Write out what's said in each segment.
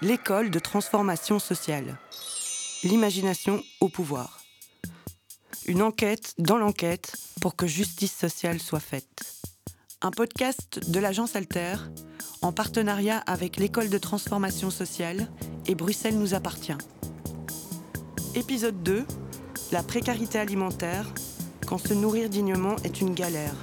l'école de transformation sociale. L'imagination au pouvoir. Une enquête dans l'enquête pour que justice sociale soit faite. Un podcast de l'agence Alter en partenariat avec l'école de transformation sociale et Bruxelles nous appartient. Épisode 2 La précarité alimentaire quand se nourrir dignement est une galère.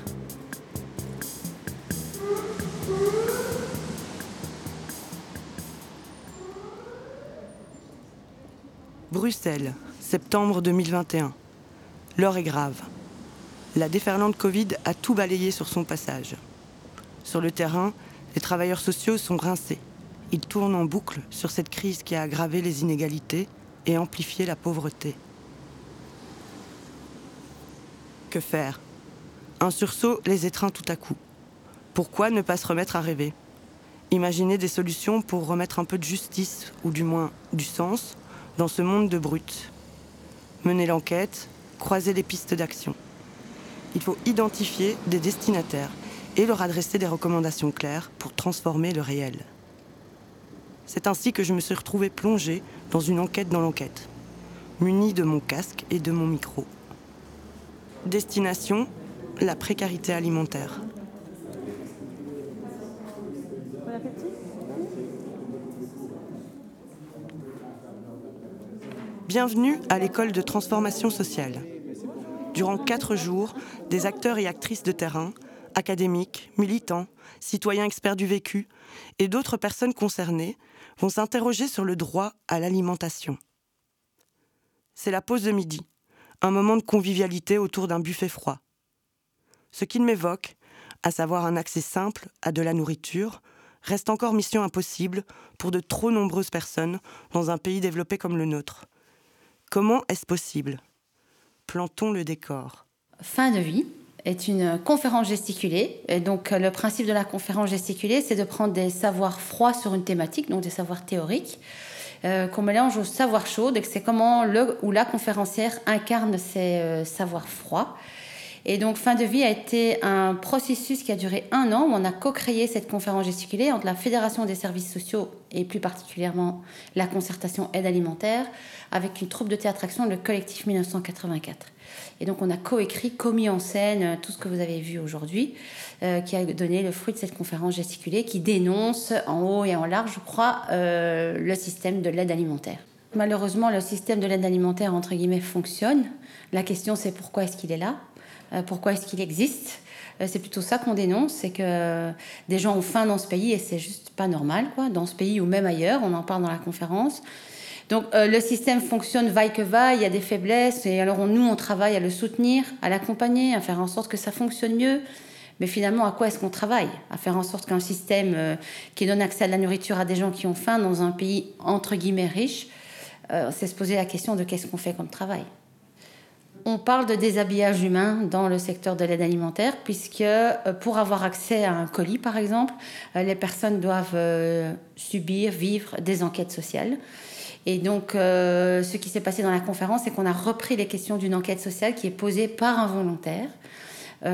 Bruxelles, septembre 2021. L'heure est grave. La déferlante Covid a tout balayé sur son passage. Sur le terrain, les travailleurs sociaux sont rincés. Ils tournent en boucle sur cette crise qui a aggravé les inégalités et amplifié la pauvreté. Que faire? Un sursaut les étreint tout à coup. Pourquoi ne pas se remettre à rêver? Imaginer des solutions pour remettre un peu de justice, ou du moins du sens, dans ce monde de brutes. Mener l'enquête, croiser les pistes d'action. Il faut identifier des destinataires et leur adresser des recommandations claires pour transformer le réel. C'est ainsi que je me suis retrouvée plongée dans une enquête dans l'enquête, munie de mon casque et de mon micro. Destination, la précarité alimentaire. Bienvenue à l'école de transformation sociale. Durant quatre jours, des acteurs et actrices de terrain, académiques, militants, citoyens experts du vécu et d'autres personnes concernées vont s'interroger sur le droit à l'alimentation. C'est la pause de midi, un moment de convivialité autour d'un buffet froid. Ce qu'il m'évoque, à savoir un accès simple à de la nourriture, reste encore mission impossible pour de trop nombreuses personnes dans un pays développé comme le nôtre. Comment est-ce possible? Plantons le décor. Fin de vie est une conférence gesticulée. Et donc, le principe de la conférence gesticulée, c'est de prendre des savoirs froids sur une thématique, donc des savoirs théoriques, euh, qu'on mélange au savoir chaud. Donc, c'est comment le ou la conférencière incarne ces euh, savoirs froids. Et donc, Fin de vie a été un processus qui a duré un an où on a co-créé cette conférence gesticulée entre la Fédération des services sociaux et plus particulièrement la concertation aide alimentaire avec une troupe de théâtre action, le collectif 1984. Et donc, on a co-écrit, co-mis en scène euh, tout ce que vous avez vu aujourd'hui, euh, qui a donné le fruit de cette conférence gesticulée qui dénonce en haut et en large, je crois, euh, le système de l'aide alimentaire. Malheureusement, le système de l'aide alimentaire, entre guillemets, fonctionne. La question, c'est pourquoi est-ce qu'il est là? Euh, pourquoi est-ce qu'il existe? Euh, c'est plutôt ça qu'on dénonce, c'est que des gens ont faim dans ce pays et c'est juste pas normal, quoi, dans ce pays ou même ailleurs, on en parle dans la conférence. Donc euh, le système fonctionne vaille que vaille, il y a des faiblesses, et alors nous on travaille à le soutenir, à l'accompagner, à faire en sorte que ça fonctionne mieux. Mais finalement, à quoi est-ce qu'on travaille? À faire en sorte qu'un système qui donne accès à la nourriture à des gens qui ont faim dans un pays entre guillemets riche, c'est se poser la question de qu'est-ce qu'on fait comme travail on parle de déshabillage humain dans le secteur de l'aide alimentaire, puisque euh, pour avoir accès à un colis, par exemple, euh, les personnes doivent euh, subir, vivre des enquêtes sociales. Et donc, ce qui s'est passé dans la conférence, c'est qu'on a repris les questions d'une enquête sociale qui est posée par un volontaire.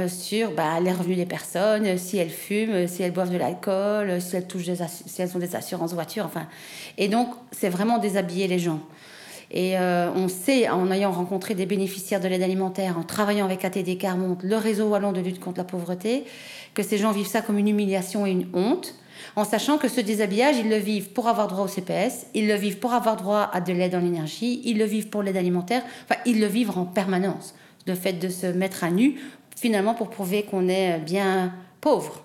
sur bah, les revenus des personnes, si elles fument, si elles boivent de l'alcool, si elles si elles ont des assurances voitures, enfin. Et donc, c'est vraiment déshabiller les gens. Et euh, on sait, en ayant rencontré des bénéficiaires de l'aide alimentaire, en travaillant avec ATD Carmont, le réseau wallon de lutte contre la pauvreté, que ces gens vivent ça comme une humiliation et une honte, en sachant que ce déshabillage, ils le vivent pour avoir droit au CPS, ils le vivent pour avoir droit à de l'aide en énergie, ils le vivent pour l'aide alimentaire, enfin, ils le vivent en permanence. Le fait de se mettre à nu, finalement, pour prouver qu'on est bien pauvre.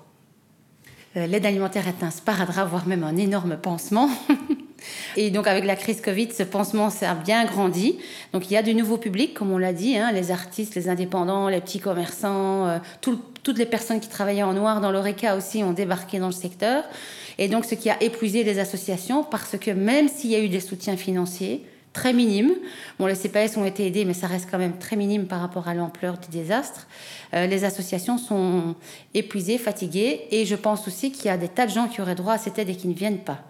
Euh, l'aide alimentaire est un sparadrap, voire même un énorme pansement. Et donc avec la crise Covid, ce pansement s'est bien grandi. Donc il y a du nouveau public, comme on l'a dit, hein, les artistes, les indépendants, les petits commerçants, euh, toutes les personnes qui travaillaient en noir dans l'ORECA aussi ont débarqué dans le secteur. Et donc ce qui a épuisé les associations, parce que même s'il y a eu des soutiens financiers, très minimes. Bon, les CPS ont été aidés, mais ça reste quand même très minime par rapport à l'ampleur du désastre. Euh, les associations sont épuisées, fatiguées, et je pense aussi qu'il y a des tas de gens qui auraient droit à cette aide et qui ne viennent pas.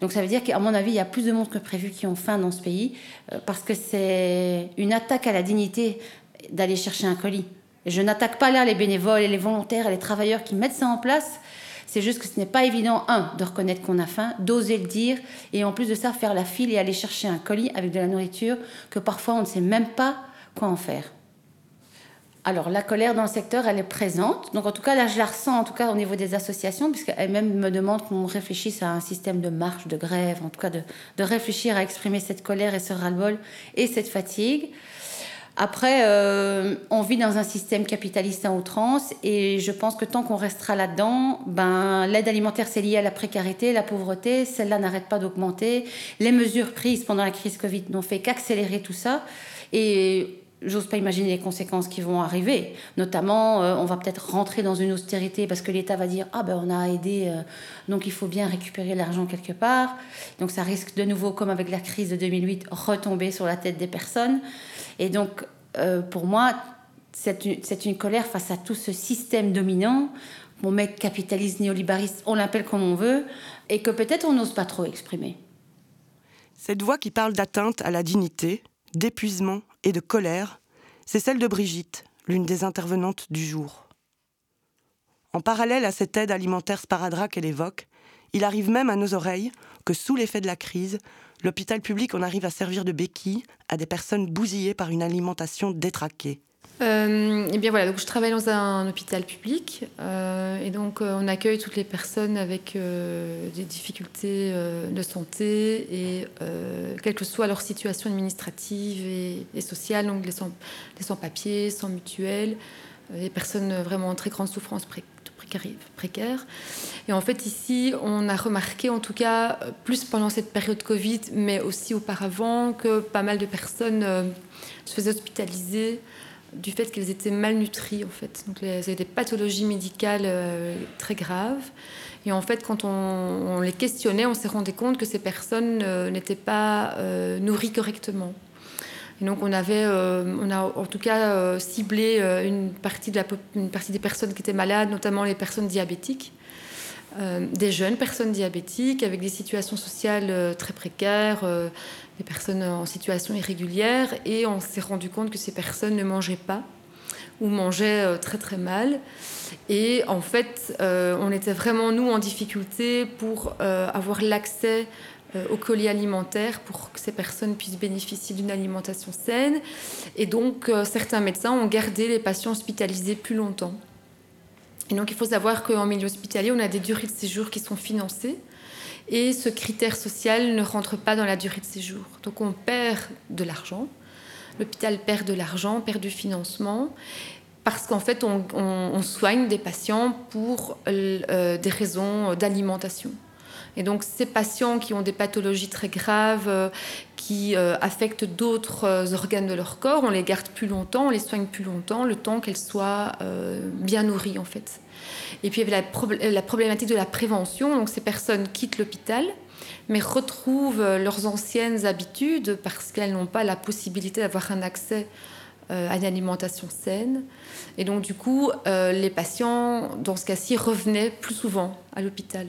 Donc ça veut dire qu'à mon avis, il y a plus de monde que prévu qui ont faim dans ce pays, euh, parce que c'est une attaque à la dignité d'aller chercher un colis. Je n'attaque pas là les bénévoles et les volontaires et les travailleurs qui mettent ça en place. C'est juste que ce n'est pas évident, un, de reconnaître qu'on a faim, d'oser le dire, et en plus de ça, faire la file et aller chercher un colis avec de la nourriture que parfois on ne sait même pas quoi en faire. Alors, la colère dans le secteur, elle est présente. Donc, en tout cas, là, je la ressens, en tout cas, au niveau des associations, puisqu'elles-même me demandent qu'on réfléchisse à un système de marche, de grève, en tout cas, de, de réfléchir à exprimer cette colère et ce ras-le-bol et cette fatigue. Après, euh, on vit dans un système capitaliste à outrance et je pense que tant qu'on restera là-dedans, ben, l'aide alimentaire, c'est lié à la précarité, la pauvreté, celle-là n'arrête pas d'augmenter. Les mesures prises pendant la crise Covid n'ont fait qu'accélérer tout ça. Et j'ose pas imaginer les conséquences qui vont arriver. Notamment, euh, on va peut-être rentrer dans une austérité parce que l'État va dire ah ben on a aidé, euh, donc il faut bien récupérer l'argent quelque part. Donc ça risque de nouveau, comme avec la crise de 2008, retomber sur la tête des personnes. Et donc, euh, pour moi, c'est une, une, colère face à tout ce système dominant, mon mec capitaliste, néolibariste, on l'appelle comme on veut, et que peut-être on n'ose pas trop exprimer. Cette voix qui parle d'atteinte à la dignité, d'épuisement et de colère, c'est celle de Brigitte, l'une des intervenantes du jour. En parallèle à cette aide alimentaire sparadrap qu'elle évoque, il arrive même à nos oreilles que sous l'effet de la crise, l'hôpital public en arrive à servir de béquille à des personnes bousillées par une alimentation détraquée. Euh, et bien voilà, donc je travaille dans un hôpital public euh, et donc euh, on accueille toutes les personnes avec des difficultés de santé et quelle que soit leur situation administrative et, et sociale, donc les sans-papiers, sans, sans les personnes vraiment en très grande souffrance pré précaire. Et en fait, ici, on a remarqué, en tout cas, plus pendant cette période Covid, mais aussi auparavant, que pas mal de personnes se faisaient hospitaliser du fait qu'elles étaient malnutries, en fait. Donc, avaient des pathologies médicales euh, très graves. Et en fait, quand on, les questionnait, on s'est rendu compte que ces personnes euh, n'étaient pas euh, nourries correctement. Et donc on avait, on a en tout cas ciblé une, partie de la, une partie des personnes qui étaient malades, notamment les personnes diabétiques, euh, des jeunes personnes diabétiques avec des situations sociales euh, très précaires, euh, des personnes en situation irrégulière, et on s'est rendu compte que ces personnes ne mangeaient pas ou mangeaient très très mal. Et en fait, on était vraiment nous en difficulté pour avoir l'accès au colis alimentaire pour que ces personnes puissent bénéficier d'une alimentation saine. Et donc, certains médecins ont gardé les patients hospitalisés plus longtemps. Et donc, il faut savoir qu'en milieu hospitalier, on a des durées de séjour qui sont financées. Et ce critère social ne rentre pas dans la durée de séjour. Donc, on perd de l'argent. L'hôpital perd de l'argent, perd du financement parce qu'en fait, on, soigne des patients pour euh, des raisons d'alimentation. Et donc ces patients qui ont des pathologies très graves, euh, qui euh, affectent d'autres euh, organes de leur corps, on les garde plus longtemps, on les soigne plus longtemps, le temps qu'elles soient bien nourries en fait. Et puis il y avait la, pro la problématique de la prévention, donc ces personnes quittent l'hôpital mais retrouvent leurs anciennes habitudes parce qu'elles n'ont pas la possibilité d'avoir un accès à une alimentation saine. Et donc, du coup, les patients, dans ce cas-ci, revenaient plus souvent à l'hôpital.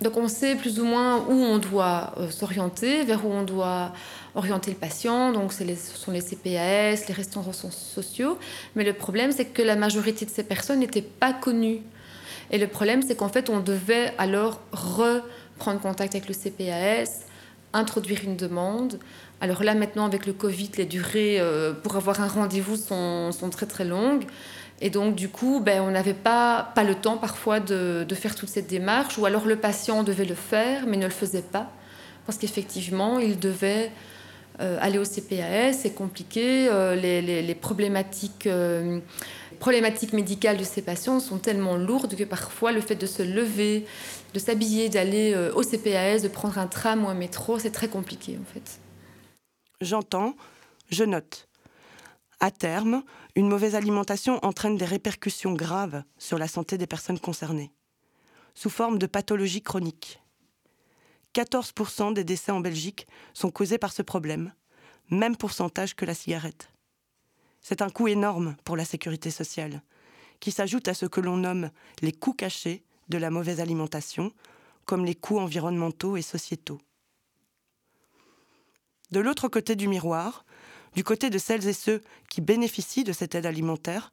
Donc on sait plus ou moins où on doit euh, s'orienter, vers où on doit orienter le patient. Donc les, ce sont les CPAS, les restaurants sociaux. Mais le problème, c'est que la majorité de ces personnes n'étaient pas connues. Et le problème, c'est qu'en fait, on devait alors reprendre contact avec le CPAS, introduire une demande. Alors là, maintenant, avec le Covid, les durées euh, pour avoir un rendez-vous sont, sont très très longues. Et donc, du coup, ben, on n'avait pas, le temps parfois de, faire toute cette démarche, ou alors le patient devait le faire, mais ne le faisait pas, parce qu'effectivement, il devait euh, aller au CPAS, c'est compliqué, euh, les, euh, problématiques médicales de ces patients sont tellement lourdes que parfois le fait de se lever, de s'habiller, d'aller au CPAS, de prendre un tram ou un métro, c'est très compliqué en fait. J'entends, je note. À terme, une mauvaise alimentation entraîne des répercussions graves sur la santé des personnes concernées, sous forme de pathologies chroniques. 14% des décès en Belgique sont causés par ce problème, même pourcentage que la cigarette. C'est un coût énorme pour la sécurité sociale, qui s'ajoute à ce que l'on nomme les coûts cachés de la mauvaise alimentation, comme les coûts environnementaux et sociétaux. De l'autre côté du miroir, du côté de celles et ceux qui bénéficient de cette aide alimentaire,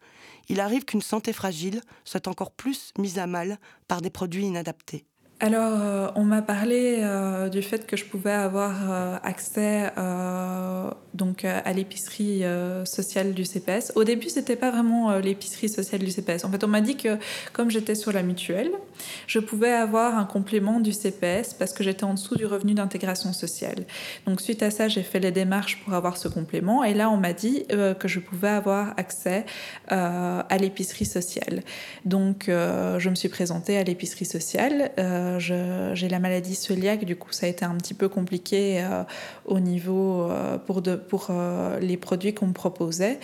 il arrive qu'une santé fragile soit encore plus mise à mal par des produits inadaptés. Alors, euh, on m'a parlé euh, du fait que je pouvais avoir euh, accès donc à l'épicerie sociale du CPS. Au début, c'était pas vraiment l'épicerie sociale du CPS. En fait, on m'a dit que comme j'étais sur la mutuelle, je pouvais avoir un complément du CPS parce que j'étais en dessous du revenu d'intégration sociale. Donc, suite à ça, j'ai fait les démarches pour avoir ce complément. Et là, on m'a dit que je pouvais avoir accès à l'épicerie sociale. Donc, je me suis présentée à l'épicerie sociale j'ai la maladie cœliaque, du coup ça a été un petit peu compliqué euh, au niveau euh, pour, euh, les produits qu'on me proposait.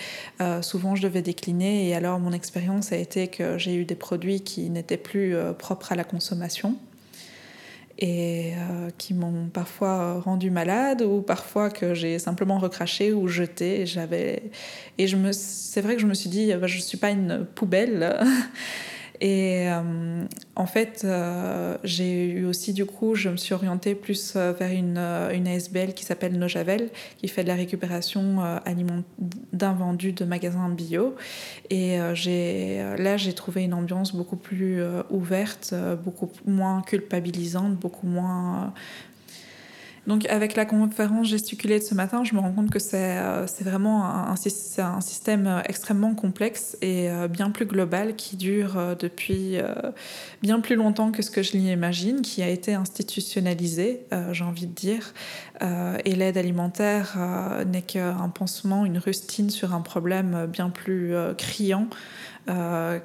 souvent je devais décliner et alors mon expérience a été que j'ai eu des produits qui n'étaient plus propres à la consommation et qui m'ont parfois rendu malade ou parfois que j'ai simplement recraché ou jeté. J'avais et je me c'est vrai que je me suis dit bah, je suis pas une poubelle. Et euh, en fait, euh, j'ai eu aussi, du coup, je me suis orientée plus euh, vers une, ASBL qui s'appelle Nojavel, qui fait de la récupération d'invendus de magasins bio. Et là, j'ai trouvé une ambiance beaucoup plus ouverte, beaucoup moins culpabilisante, beaucoup moins donc avec la conférence gesticulée de ce matin, je me rends compte que c'est euh, vraiment un, système euh, extrêmement complexe et euh, bien plus global qui dure depuis bien plus longtemps que ce que je l'imagine, qui a été institutionnalisé, j'ai envie de dire. et l'aide alimentaire n'est qu'un pansement, une rustine sur un problème bien plus criant.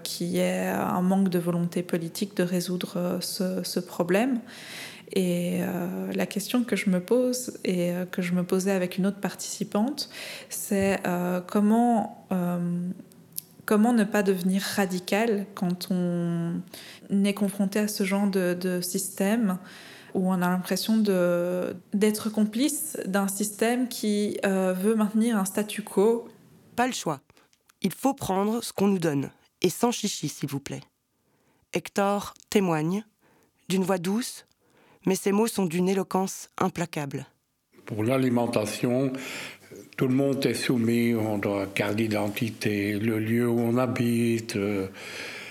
qui est un manque de volonté politique de résoudre ce problème. Et euh, la question que je me pose et euh, que je me posais avec une autre participante, c'est euh, comment, comment ne pas devenir radical quand on est confronté à ce genre de, de système où on a l'impression d'être complice d'un système qui veut maintenir un statu quo? Pas le choix. Il faut prendre ce qu'on nous donne, et sans chichi, s'il vous plaît. Hector témoigne, d'une voix douce, mais ces mots sont d'une éloquence implacable. Pour l'alimentation, tout le monde est soumis, on doit carte d'identité, le lieu où on habite. Euh,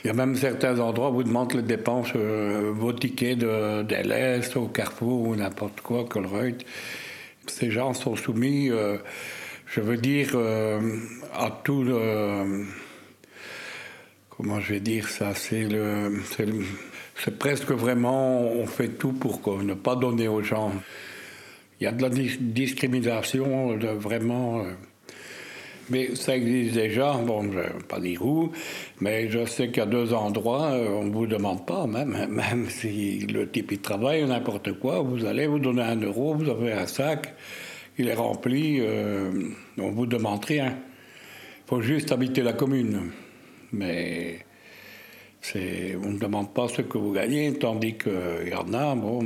il y a même certains endroits où vous demandez les dépenses, euh, vos tickets de, au Carrefour ou n'importe quoi, Colruyt. Ces gens sont soumis, euh, je veux dire, à tout. Comment je vais dire ça C'est le c'est presque vraiment, on fait tout pour ne pas donner aux gens. Il y a de la discrimination, vraiment. Euh, mais ça existe déjà, bon, je ne vais pas dire où, mais je sais qu'il y a deux endroits, euh, on ne vous demande pas, même, même si le type il travaille, n'importe quoi, vous allez vous donner un euro, vous avez un sac, il est rempli, euh, on ne vous demande rien. Il faut juste habiter la commune. Mais on ne demande pas ce que vous gagnez, tandis qu'il y en a, bon,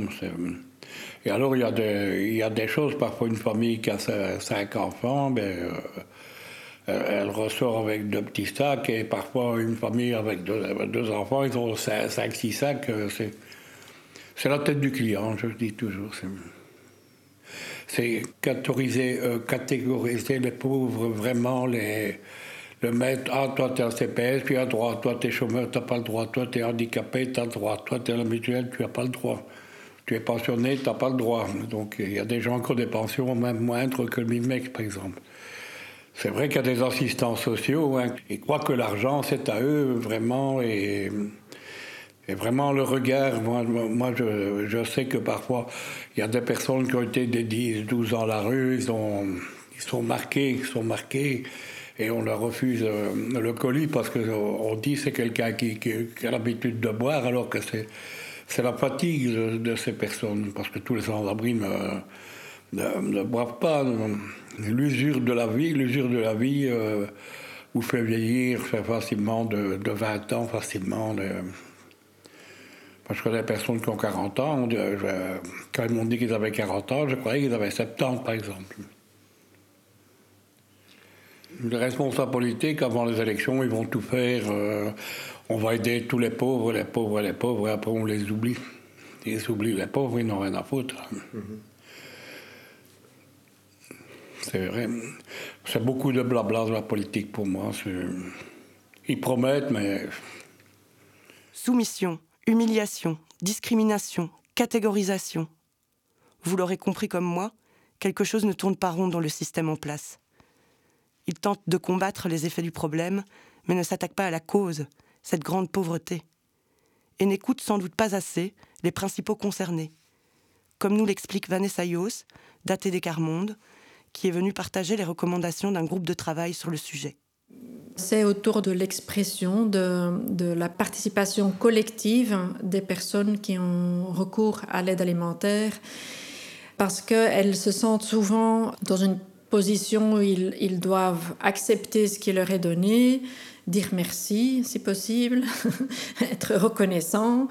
Et alors, il y, a des, il y a des choses, parfois une famille qui a cinq enfants, ben, euh, elle ressort avec deux petits sacs, et parfois une famille avec deux, enfants, ils ont cinq, six sacs. Euh, c'est la tête du client, je dis toujours. C'est catégoriser, euh, catégoriser les pauvres, vraiment les le maître, ah, toi, t'es un CPS, tu as droit, toi, t'es chômeur, t'as pas le droit, toi, t'es handicapé, t'as le droit, toi, t'es à la mutuelle, tu as pas le droit. Tu es pensionné, t'as pas le droit. Donc, il y a des gens qui ont des pensions même moindres que le MIMEX, par exemple. C'est vrai qu'il y a des assistants sociaux, hein, ils croient que l'argent, c'est à eux, vraiment, et, et vraiment le regard. Moi, moi je, je, sais que parfois, il y a des personnes qui ont été des 10, 12 ans à la rue, ils, ont, ils sont marqués, ils sont marqués et on leur refuse euh, le colis parce qu'on dit c'est quelqu'un qui, a l'habitude de boire alors que c'est, c'est la fatigue de, ces personnes parce que tous les sans-abri ne, boivent pas. L'usure de la vie, l'usure de la vie euh, vous fait vieillir facilement de, 20 ans, facilement. De, je connais des personnes qui ont 40 ans. quand ils m'ont dit qu'ils avaient 40 ans, je croyais qu'ils avaient 70 par exemple les responsables politiques, avant les élections, ils vont tout faire. Euh, on va aider tous les pauvres, les pauvres, les pauvres, et après on les oublie. Ils oublient les pauvres, ils n'ont rien à foutre. C'est vrai. C'est beaucoup de blabla de la politique pour moi. Ils promettent, mais. Soumission, humiliation, discrimination, catégorisation. Vous l'aurez compris comme moi, quelque chose ne tourne pas rond dans le système en place. Il tente de combattre les effets du problème, mais ne s'attaque pas à la cause, cette grande pauvreté. Et n'écoute sans doute pas assez les principaux concernés. Comme nous l'explique Vanessa Yos, datée des Carmonde, qui est venue partager les recommandations d'un groupe de travail sur le sujet. C'est autour de l'expression de, la participation collective des personnes qui ont recours à l'aide alimentaire parce qu'elles se sentent souvent dans une position où ils, ils, doivent accepter ce qui leur est donné, dire merci si possible, être reconnaissant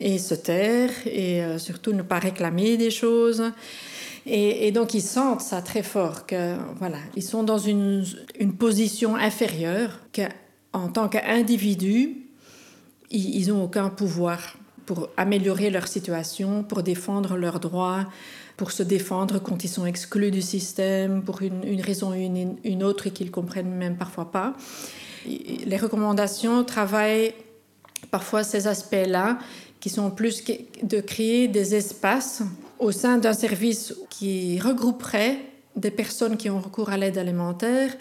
et se taire et euh, surtout ne pas réclamer des choses. Et, donc ils sentent ça très fort, que voilà, ils sont dans une, une position inférieure, qu'en tant qu'individus, ils n'ont aucun pouvoir pour améliorer leur situation, pour défendre leurs droits, pour se défendre quand ils sont exclus du système, pour une, raison ou une, une, autre et qu'ils ne comprennent même parfois pas. Les recommandations travaillent parfois ces aspects-là, qui sont plus de créer des espaces au sein d'un service qui regrouperait des personnes qui ont recours à l'aide alimentaire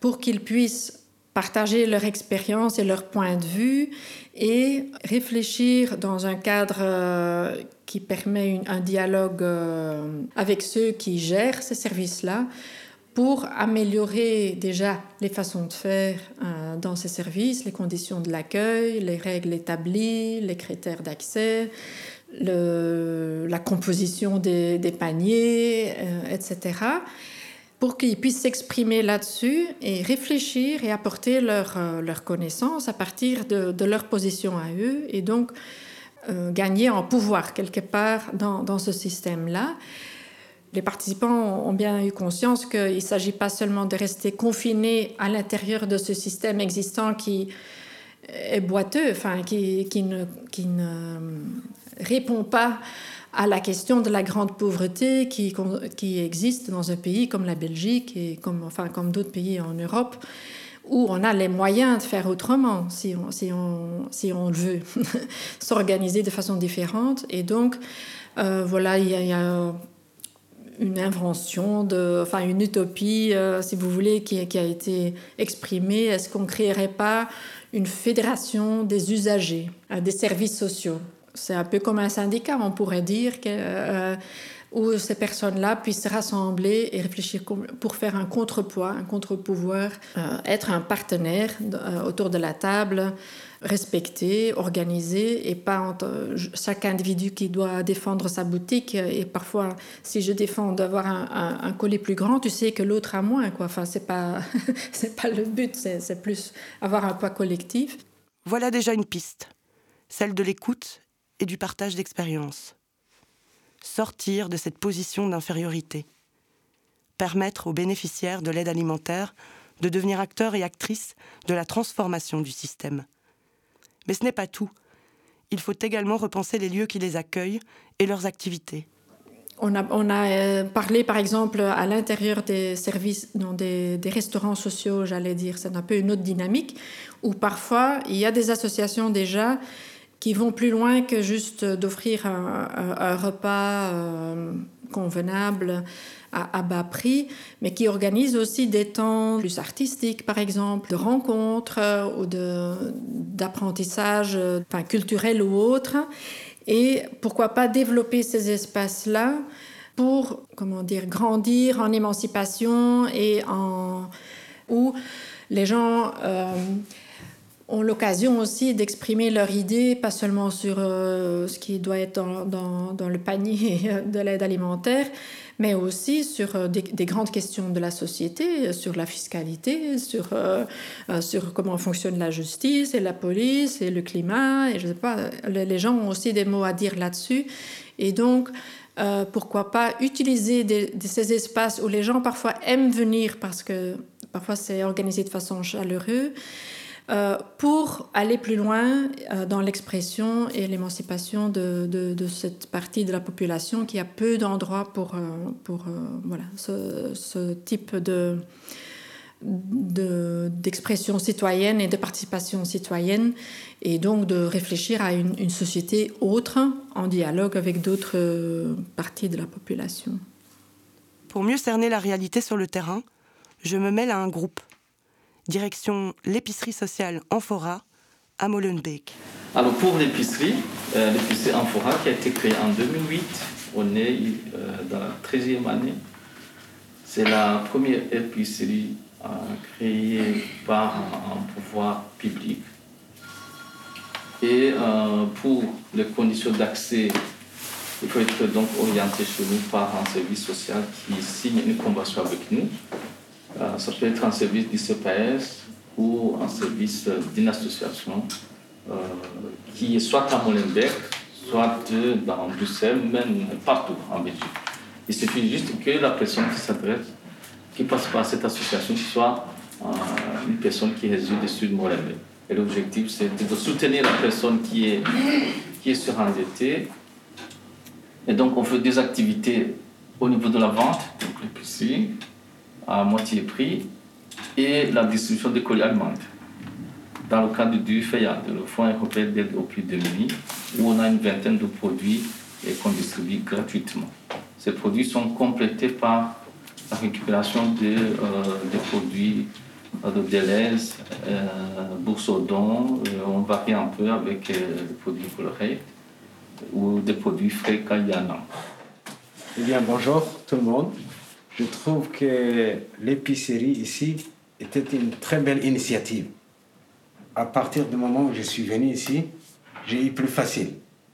pour qu'ils puissent partager leur expérience et leur point de vue et réfléchir dans un cadre euh, qui permet un dialogue euh, avec ceux qui gèrent ces services-là pour améliorer déjà les façons de faire euh, dans ces services, les conditions de l'accueil, les règles établies, les critères d'accès, la composition des, paniers, etc., pour qu'ils puissent s'exprimer là-dessus et réfléchir et apporter leur, euh, leur connaissance à partir de, de, leur position à eux, et donc euh, gagner en pouvoir quelque part dans, dans ce système-là. Les participants ont bien eu conscience qu'il ne s'agit pas seulement de rester confinés à l'intérieur de ce système existant qui est boiteux, enfin, qui, qui, ne, qui ne répond pas à la question de la grande pauvreté qui, existe dans un pays comme la Belgique et comme, enfin, comme d'autres pays en Europe où on a les moyens de faire autrement si on, si on, si on le veut, s'organiser de façon différente. Et donc, euh, voilà, il y, a, une invention, de, enfin une utopie, euh, si vous voulez, qui, qui a été exprimée. Est-ce qu'on ne créerait pas une fédération des usagers, euh, des services sociaux? C'est un peu comme un syndicat, on pourrait dire, que, euh, où ces personnes-là puissent se rassembler et réfléchir pour faire un contrepoids, un contre-pouvoir, euh, être un partenaire euh, autour de la table, respecté, organisé, et pas entre chaque individu qui doit défendre sa boutique. Et parfois, si je défends d'avoir un, un, collier plus grand, tu sais que l'autre a moins. Quoi. Enfin, c'est pas, pas le but, c'est plus avoir un poids collectif. Voilà déjà une piste, celle de l'écoute et du partage d'expériences. Sortir de cette position d'infériorité. Permettre aux bénéficiaires de l'aide alimentaire de devenir acteurs et actrices de la transformation du système. Mais ce n'est pas tout. Il faut également repenser les lieux qui les accueillent et leurs activités. On a, euh, parlé, par exemple, à l'intérieur des services, non, des, des restaurants sociaux, j'allais dire, c'est un peu une autre dynamique, où parfois il y a des associations déjà qui vont plus loin que juste d'offrir un, repas euh, convenable à, à, bas prix, mais qui organisent aussi des temps plus artistiques, par exemple, de rencontres euh, ou d'apprentissage enfin, culturel ou autre. Et pourquoi pas développer ces espaces-là pour, comment dire, grandir en émancipation et en... où les gens... Euh, ont l'occasion aussi d'exprimer leurs idées, pas seulement sur euh, ce qui doit être dans, le panier de l'aide alimentaire, mais aussi sur euh, des, des, grandes questions de la société, sur la fiscalité, sur, euh, euh, comment fonctionne la justice et la police et le climat. Les gens ont aussi des mots à dire là-dessus. Et donc, euh, pourquoi pas utiliser ces espaces où les gens parfois aiment venir parce que parfois c'est organisé de façon chaleureuse euh, pour aller plus loin euh, dans l'expression et l'émancipation de, cette partie de la population qui a peu d'endroits pour, euh, voilà, ce, ce, type de d'expression citoyenne et de participation citoyenne et donc de réfléchir à une, une société autre en dialogue avec d'autres parties de la population. Pour mieux cerner la réalité sur le terrain, je me mêle à un groupe direction l'épicerie sociale Amphora à Molenbeek. Alors pour l'épicerie, euh, l'épicerie Amphora qui a été créée en 2008, on est euh, dans la 13e année. C'est la première épicerie euh, créée par un, pouvoir public. Et pour les conditions d'accès, il faut être donc orienté chez nous par un service social qui signe une convention avec nous ça peut être un service du CPS ou un service d'une association euh, qui est soit à Molenbeek, soit dans Bruxelles, même partout en Belgique. Il suffit juste que la personne qui s'adresse, qui passe par cette association, soit euh, une personne qui réside sur Molenbeek. Et l'objectif, c'est de soutenir la personne qui est, qui est surendettée. Et donc, on fait des activités au niveau de la vente, donc l'épicerie, à moitié prix et la distribution de colis alimentaires. Dans le cadre du FEIAD, le Fonds européen d'aide aux plus démunis, où on a une vingtaine de produits et qu'on distribue gratuitement. Ces produits sont complétés par la récupération de, euh, des produits euh, de Deleuze, euh, Boursodon, euh, on varie un peu avec des produits colorés ou des produits frais Kayana. Eh bien, bonjour tout le monde je trouve que l'épicerie ici était une très belle initiative. À partir du moment où je suis venu ici, j'ai eu plus facile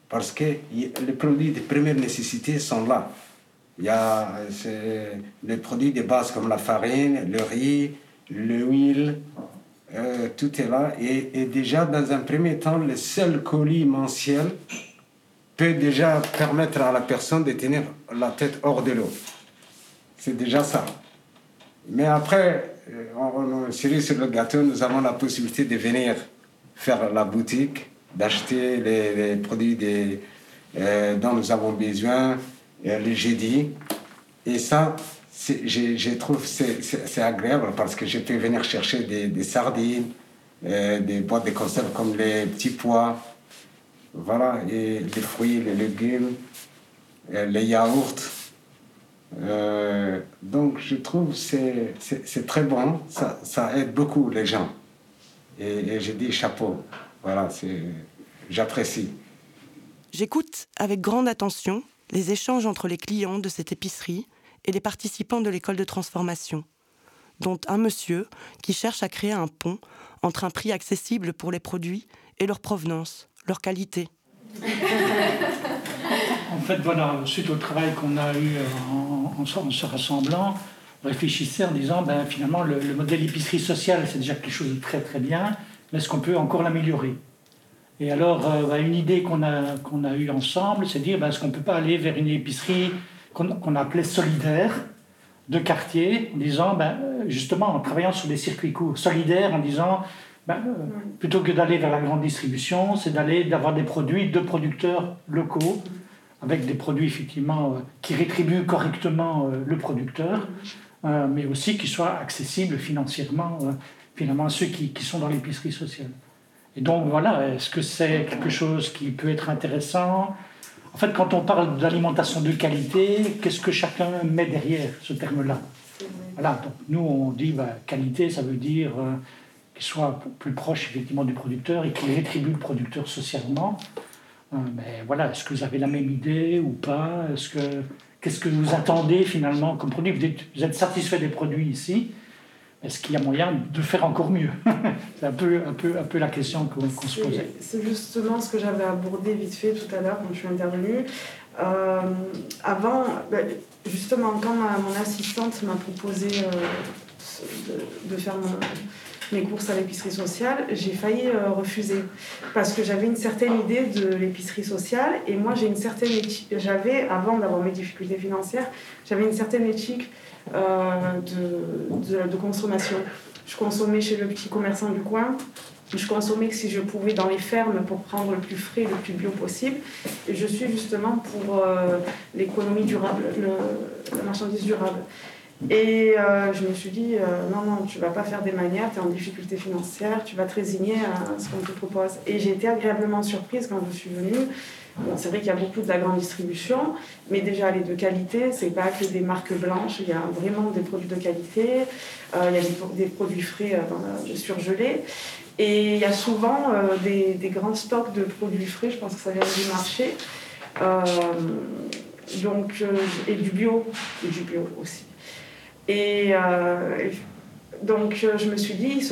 parce que les produits de première nécessité sont là. Il y a les produits de base comme la farine, le riz, l'huile, euh, tout est là. Et, et, déjà, dans un premier temps, le seul colis mensuel peut déjà permettre à la personne de tenir la tête hors de l'eau. C'est déjà ça. Mais après, euh, on, cerise sur le gâteau, nous avons la possibilité de venir faire la boutique, d'acheter les, produits euh, dont nous avons besoin euh, le jeudi. Et ça, je trouve c'est agréable parce que je peux venir chercher des, sardines, des boîtes de conserve comme les petits pois, voilà, et les fruits, les légumes, les yaourts. Euh, donc je trouve que c'est très bon, ça, ça, aide beaucoup les gens. Et, et je dis chapeau, voilà, j'apprécie. J'écoute avec grande attention les échanges entre les clients de cette épicerie et les participants de l'école de transformation, dont un monsieur qui cherche à créer un pont entre un prix accessible pour les produits et leur provenance, leur qualité. En fait, voilà, suite au travail qu'on a eu en, se rassemblant, on réfléchissait en disant, ben, finalement, le, modèle épicerie sociale, c'est déjà quelque chose de très très bien, mais est-ce qu'on peut encore l'améliorer? Et alors, euh, ben, une idée qu'on a, qu'on a eue ensemble, c'est de dire, ben, est-ce qu'on ne peut pas aller vers une épicerie qu'on appelait solidaire, de quartier, en disant, ben, justement, en travaillant sur des circuits courts, solidaires, en disant, ben, euh, plutôt que d'aller vers la grande distribution, c'est d'aller d'avoir des produits de producteurs locaux avec des produits effectivement euh, qui rétribuent correctement euh, le producteur, euh, mais aussi qui soient accessibles financièrement finalement à ceux qui, sont dans l'épicerie sociale. Et donc voilà, est-ce que c'est quelque chose qui peut être intéressant? En fait, quand on parle d'alimentation de qualité, qu'est-ce que chacun met derrière ce terme-là? Voilà, donc nous on dit bah, qualité, ça veut dire qu'il soit plus proche effectivement du producteur et qu'il rétribue le producteur socialement. Euh, mais voilà, est-ce que vous avez la même idée ou pas? Est-ce que qu'est-ce que vous attendez finalement comme produit? Vous êtes, satisfait des produits ici Est-ce qu'il y a moyen de faire encore mieux? C'est un peu, un, peu, un peu la question qu'on se posait. C'est justement ce que j'avais abordé vite fait tout à l'heure quand je suis intervenue. Euh, avant, ben, justement, quand mon assistante m'a proposé euh, de, faire mon, mes courses à l'épicerie sociale, j'ai failli euh, refuser parce que j'avais une certaine idée de l'épicerie sociale et moi j'ai une certaine. J'avais, avant d'avoir mes difficultés financières, j'avais une certaine éthique euh, de, de, de, consommation. Je consommais chez le petit commerçant du coin je consommais que si je pouvais dans les fermes pour prendre le plus frais, le plus bio possible. Et je suis justement pour euh, l'économie durable, le, la marchandise durable. Et euh, je me suis dit, euh, non, non, tu vas pas faire des manières, tu es en difficulté financière, tu vas te résigner à ce qu'on te propose. Et j'ai été agréablement surprise quand je suis venue. c'est vrai qu'il y a beaucoup de la grande distribution, mais déjà les de qualité, c'est pas que des marques blanches, il y a vraiment des produits de qualité, il y a des, produits frais surgelés. Et il y a souvent euh, des, grands stocks de produits frais, je pense que ça vient du marché. Euh, donc, euh, et du bio, et du bio aussi. Et donc, je me suis dit,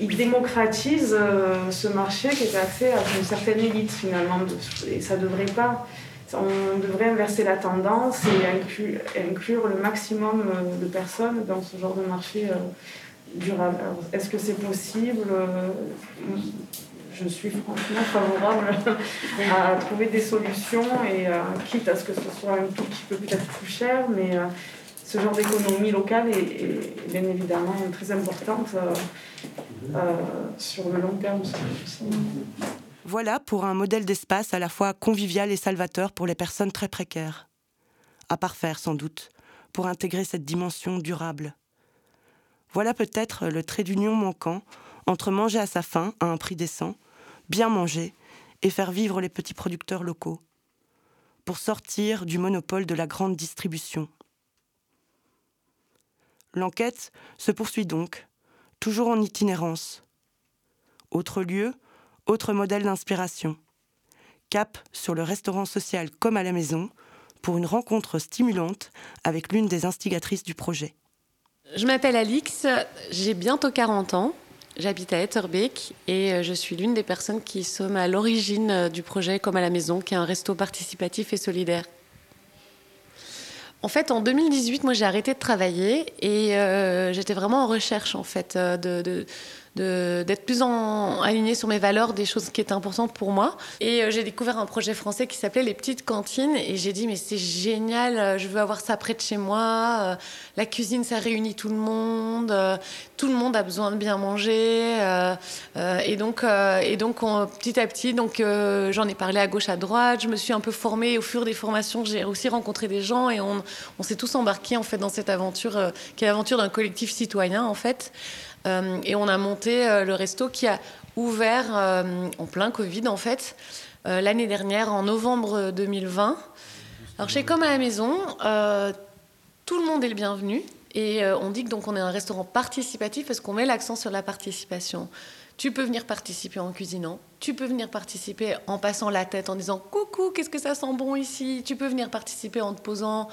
ils, démocratisent ce marché qui est accès à une certaine élite finalement. Et ça devrait pas. On devrait inverser la tendance et inclure, le maximum de personnes dans ce genre de marché durable. Est-ce que c'est possible euh, Je suis franchement favorable à trouver des solutions et euh, quitte à ce que ce soit un tout petit peu peut-être plus cher, mais euh, ce genre d'économie locale est, bien évidemment très importante sur le long terme. Voilà pour un modèle d'espace à la fois convivial et salvateur pour les personnes très précaires. À parfaire sans doute, pour intégrer cette dimension durable. Voilà peut-être le trait d'union manquant entre manger à sa faim à un prix décent, bien manger et faire vivre les petits producteurs locaux, pour sortir du monopole de la grande distribution. L'enquête se poursuit donc, toujours en itinérance. Autre lieu, autre modèle d'inspiration. Cap sur le restaurant social comme à la maison pour une rencontre stimulante avec l'une des instigatrices du projet. Je m'appelle Alix, j'ai bientôt 40 ans. J'habite à Etterbeek et je suis l'une des personnes qui sont à l'origine du projet Comme à la maison, qui est un resto participatif et solidaire. En fait, en 2018, moi, j'ai arrêté de travailler et euh, j'étais vraiment en recherche, en fait, de d'être plus en, aligné sur mes valeurs, des choses qui étaient importantes pour moi. Et euh, j'ai découvert un projet français qui s'appelait les petites cantines et j'ai dit mais c'est génial, euh, je veux avoir ça près de chez moi. Euh, la cuisine ça réunit tout le monde, tout le monde a besoin de bien manger et donc et donc petit à petit donc j'en ai parlé à gauche à droite, je me suis un peu formée au fur des formations, j'ai aussi rencontré des gens et on, on s'est tous embarqués en fait dans cette aventure qui est l'aventure d'un collectif citoyen en fait. Euh, et on a monté euh, le resto qui a ouvert euh, en plein Covid, en fait, l'année dernière, en novembre 2020. Alors, chez Comme à la maison, tout le monde est le bienvenu. Et on dit que donc on est un restaurant participatif parce qu'on met l'accent sur la participation. Tu peux venir participer en cuisinant, tu peux venir participer en passant la tête, en disant coucou, qu'est-ce que ça sent bon ici? Tu peux venir participer en te posant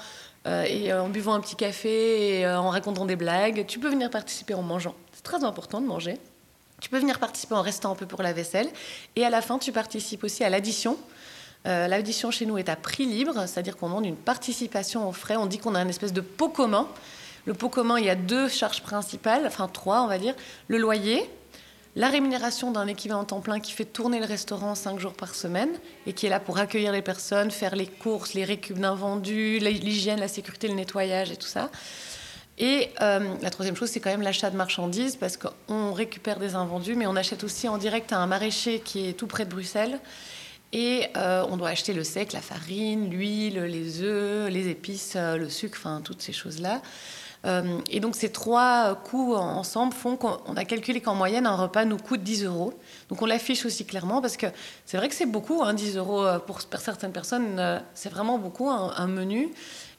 et en buvant un petit café et en racontant des blagues. Tu peux venir participer en mangeant. C'est très important de manger. Tu peux venir participer en restant un peu pour la vaisselle. Et à la fin, tu participes aussi à l'addition. Euh, l'addition chez nous est à prix libre, c'est-à-dire qu'on demande une participation aux frais. On dit qu'on a une espèce de pot commun. Le pot commun, il y a deux charges principales, enfin trois, on va dire. Le loyer, la rémunération d'un équivalent temps plein qui fait tourner le restaurant cinq jours par semaine et qui est là pour accueillir les personnes, faire les courses, les récup d'invendus, l'hygiène, la sécurité, le nettoyage et tout ça. Et euh, la troisième chose, c'est quand même l'achat de marchandises, parce qu'on récupère des invendus, mais on achète aussi en direct à un maraîcher qui est tout près de Bruxelles. Et euh, on doit acheter le sec, la farine, l'huile, les œufs, les épices, euh, le sucre, enfin toutes ces choses-là. et donc ces trois coûts ensemble font qu'on a calculé qu'en moyenne un repas nous coûte 10 euros. Donc on l'affiche aussi clairement parce que c'est vrai que c'est beaucoup, hein, 10 euros pour certaines personnes, c'est vraiment beaucoup un, menu.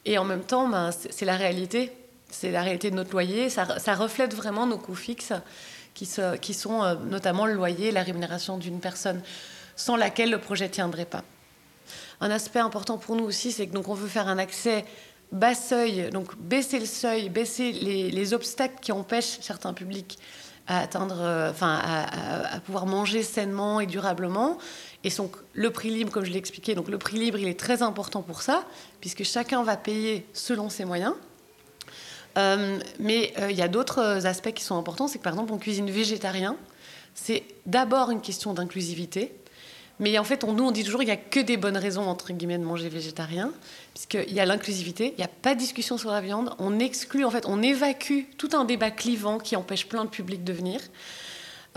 Et en même temps, ben, c'est la réalité c'est la réalité de notre loyer. Ça, reflète vraiment nos coûts fixes, qui, sont euh, notamment le loyer la rémunération d'une personne, sans laquelle le projet ne tiendrait pas. Un aspect important pour nous aussi, c'est que donc on veut faire un accès bas seuil, donc baisser le seuil, baisser les, obstacles qui empêchent certains publics à atteindre, euh, enfin, à, pouvoir manger sainement et durablement. Et donc, le prix libre, comme je l'ai expliqué, donc le prix libre, il est très important pour ça, puisque chacun va payer selon ses moyens. Euh, mais euh, il y a d'autres aspects qui sont importants. C'est que par exemple, on cuisine végétarien. C'est d'abord une question d'inclusivité. Mais en fait, on, nous, on dit toujours qu'il n'y a que des bonnes raisons, entre guillemets, de manger végétarien, puisqu'il y a l'inclusivité, il n'y a pas de discussion sur la viande, on exclut, en fait, on évacue tout un débat clivant qui empêche plein de publics de venir.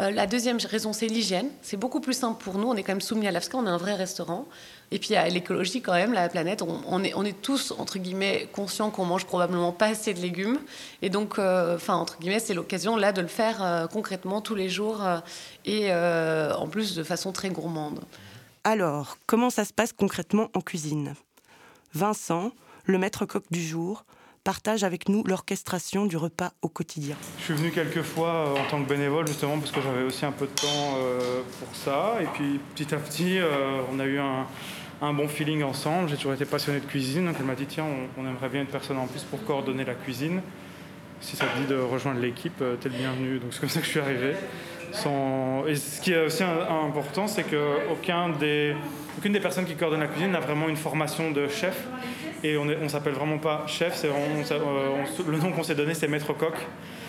Euh, la deuxième raison, c'est l'hygiène. C'est beaucoup plus simple pour nous. On est quand même soumis à l'AFSCA, on est un vrai restaurant. Et puis à l'écologie quand même, la planète, on, est, on est tous, entre guillemets, conscients qu'on mange probablement pas assez de légumes. Et donc, euh, enfin, entre guillemets, c'est l'occasion là de le faire euh, concrètement tous les jours et en plus de façon très gourmande. Alors, comment ça se passe concrètement en cuisine? Vincent, le maître coq du jour, partagent avec nous l'orchestration du repas au quotidien. Je suis venu quelques fois euh, en tant que bénévole justement parce que j'avais aussi un peu de temps euh, pour ça. Et puis petit à petit, euh, on a eu un, bon feeling ensemble. J'ai toujours été passionné de cuisine, donc elle m'a dit tiens, on, aimerait bien une personne en plus pour coordonner la cuisine. Si ça te dit de rejoindre l'équipe, t'es le bienvenu. Donc c'est comme ça que je suis arrivé. Et ce qui est aussi important, c'est qu'aucune des... des personnes qui coordonnent la cuisine n'a vraiment une formation de chef. Et on ne s'appelle vraiment pas chef, c'est euh, le nom qu'on s'est donné, c'est maître coq.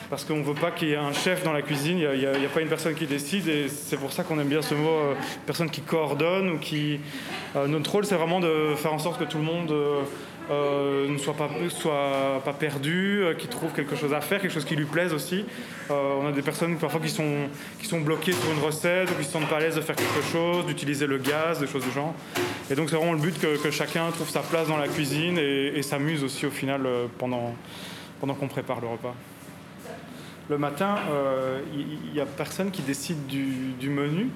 Parce qu'on ne veut pas qu'il y ait un chef dans la cuisine, il n'y a, pas une personne qui décide, et c'est pour ça qu'on aime bien ce mot, euh, personne qui coordonne ou qui. Euh, notre rôle, c'est vraiment de faire en sorte que tout le monde. Euh, ne soit pas, perdu, euh, qui trouve quelque chose à faire, quelque chose qui lui plaise aussi. Euh, on a des personnes parfois qui sont, bloquées sur une recette ou qui se sentent pas à l'aise de faire quelque chose, d'utiliser le gaz, des choses du genre. Et donc c'est vraiment le but que, chacun trouve sa place dans la cuisine et, et s'amuse aussi au final pendant, pendant qu'on prépare le repas le matin, il euh, n'y a personne qui décide du, menu.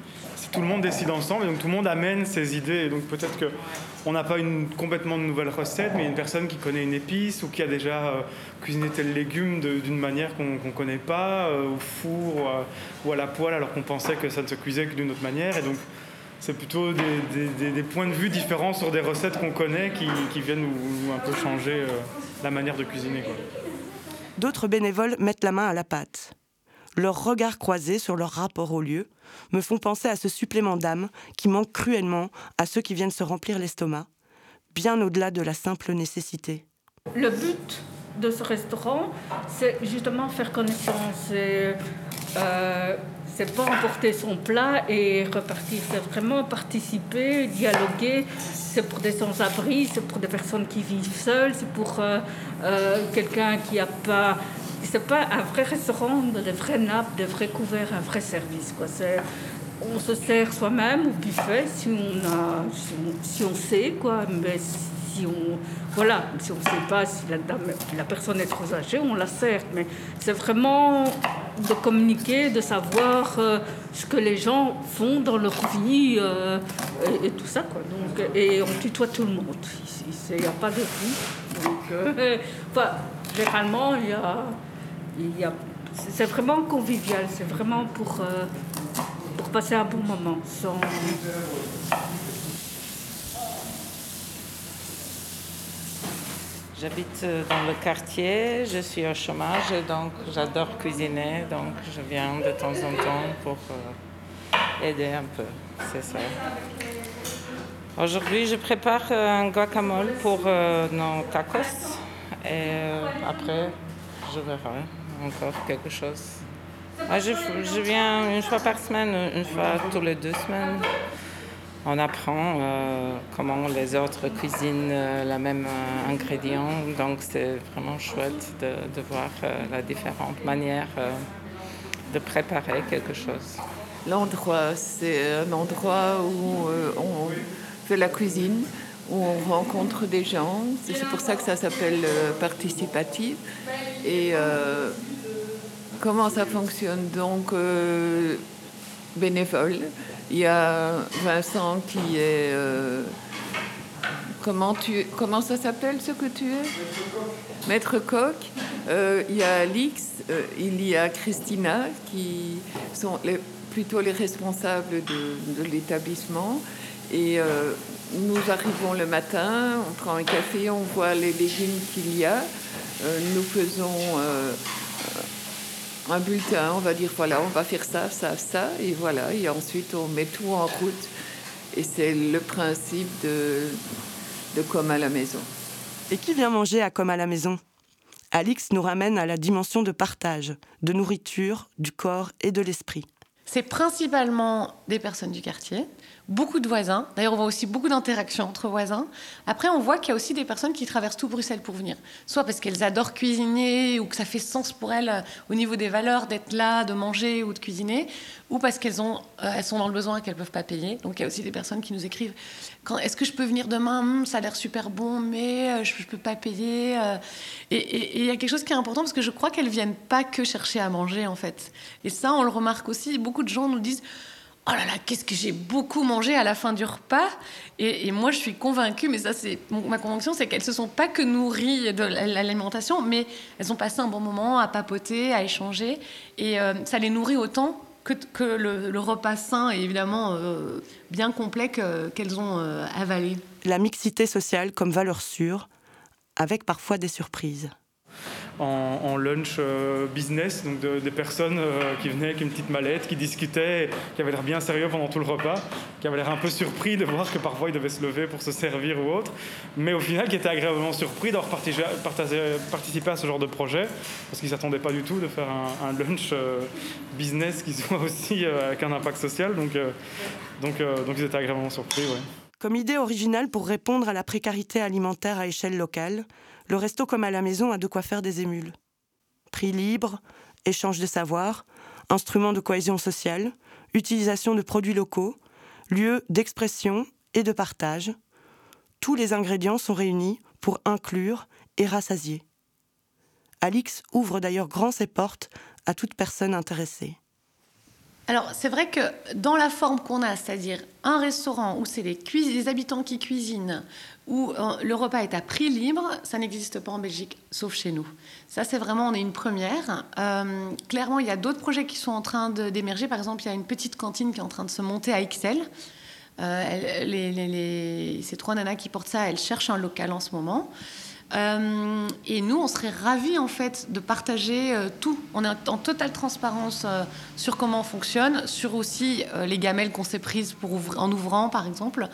Tout le monde décide ensemble et donc tout le monde amène ses idées. Et donc peut-être qu'on n'a pas une complètement de nouvelle recette, mais une personne qui connaît une épice ou qui a déjà euh, cuisiné tel légume d'une manière qu'on ne connaît pas, euh, au four ou à, la poêle, alors qu'on pensait que ça ne se cuisait que d'une autre manière. Et donc c'est plutôt des, points de vue différents sur des recettes qu'on connaît qui, viennent un peu changer la manière de cuisiner. D'autres bénévoles mettent la main à la pâte. Leurs regards croisés sur leur rapport au lieu me font penser à ce supplément d'âme qui manque cruellement à ceux qui viennent se remplir l'estomac, bien au-delà de la simple nécessité. Le but de ce restaurant, c'est justement faire connaissance. Et, euh, c'est pas emporter son plat et repartir. C'est vraiment participer, dialoguer. C'est pour des sans-abri, c'est pour des personnes qui vivent seules, c'est pour euh, euh, quelqu'un qui a pas. C'est pas un vrai restaurant, des vraies nappes, des vrais couverts, un vrai service. Quoi. On se sert soi-même au buffet si on, a, si on, sait, quoi. Mais si on voilà, si ne sait pas si la, dame, la personne est trop âgée, on la sert. Mais c'est vraiment de communiquer, de savoir euh, ce que les gens font dans leur vie euh, et, tout ça. Quoi. Donc, et on tutoie tout le monde. Il n'y a pas de vie. Donc, euh, enfin, généralement, y a, y a, c'est vraiment convivial. C'est vraiment pour, pour passer un bon moment. J'habite euh, dans le quartier, je suis au chômage, donc j'adore cuisiner, donc je viens de temps en temps pour euh, aider un peu, c'est ça. Aujourd'hui, je prépare euh, un guacamole pour nos tacos et après, je verrai encore quelque chose. Ah, je, je viens une fois par semaine, une fois tous les deux semaines on apprend euh, comment les autres cuisinent euh, la même euh, ingrédient. Donc c'est vraiment chouette de, voir la différente manière de préparer quelque chose. L'endroit, c'est un endroit où on fait la cuisine, où on rencontre des gens. C'est pour ça que ça s'appelle participatif. Et comment ça fonctionne? Donc, bénévole. Il y a Vincent qui est. Euh, comment, tu, comment ça s'appelle ce que tu es? Maître Coq. Euh, il y a Alix, euh, il y a Christina qui sont plutôt les responsables de, de l'établissement. Et nous arrivons le matin, on prend un café, on voit les légumes qu'il y a. nous faisons un bulletin, on va dire voilà, on va faire ça, ça, ça, et voilà, et ensuite on met tout en route. Et c'est le principe de, de Comme à la maison. Et qui vient manger à Comme à la maison? Alix nous ramène à la dimension de partage, de nourriture, du corps et de l'esprit. c'est principalement des personnes du quartier, beaucoup de voisins. D'ailleurs, on voit aussi beaucoup d'interactions entre voisins. Après, on voit qu'il y a aussi des personnes qui traversent tout Bruxelles pour venir. Soit parce qu'elles adorent cuisiner ou que ça fait sens pour elles euh, au niveau des valeurs d'être là, de manger ou de cuisiner, ou parce qu'elles euh, elles sont dans le besoin et qu'elles ne peuvent pas payer. Donc, il y a aussi des personnes qui nous écrivent Est-ce que je peux venir demain hum, Ça a l'air super bon, mais euh, je ne peux pas payer. Et il y a quelque chose qui est important parce que je crois qu'elles ne viennent pas que chercher à manger, en fait. Et ça, on le remarque aussi. Beaucoup de gens nous disent oh là là, qu'est-ce que j'ai beaucoup mangé à la fin du repas. Et, moi, je suis convaincue, mais ça, c'est ma conviction, c'est qu'elles se sont pas que nourries de l'alimentation, mais elles ont passé un bon moment à papoter, à échanger, et euh, ça les nourrit autant que, le, repas sain et évidemment euh, bien complet qu'elles ont euh, avalé. La mixité sociale comme valeur sûre, avec parfois des surprises en, lunch euh, business, donc des personnes euh, qui venaient avec une petite mallette, qui discutaient, qui avaient l'air bien sérieux pendant tout le repas, qui avaient l'air un peu surpris de voir que parfois ils devaient se lever pour se servir ou autre, mais au final qui étaient agréablement surpris d'avoir participé à ce genre de projet, parce qu'ils ne s'attendaient pas du tout de faire un, lunch euh, business qui soit aussi avec un impact social, donc, donc, donc ils étaient agréablement surpris. Comme idée originale pour répondre à la précarité alimentaire à échelle locale, le resto comme à la maison a de quoi faire des émules. Prix libre, échange de savoir, instruments de cohésion sociale, utilisation de produits locaux, lieu d'expression et de partage, tous les ingrédients sont réunis pour inclure et rassasier. Alix ouvre d'ailleurs grand ses portes à toute personne intéressée. Alors, c'est vrai que dans la forme qu'on a, c'est-à-dire un restaurant où c'est les, habitants qui cuisinent, où euh, le repas est à prix libre, ça n'existe pas en Belgique, sauf chez nous. Ça, c'est vraiment, on est une première. Euh, clairement, il y a d'autres projets qui sont en train d'émerger. Par exemple, il y a une petite cantine qui est en train de se monter à XL. Euh, ces trois nanas qui portent ça, elles cherchent un local en ce moment. Euh, et nous, on serait ravis en fait de partager euh, tout. On est en totale transparence euh, sur comment on fonctionne, sur aussi les gamelles qu'on s'est prises pour en ouvrant, par exemple.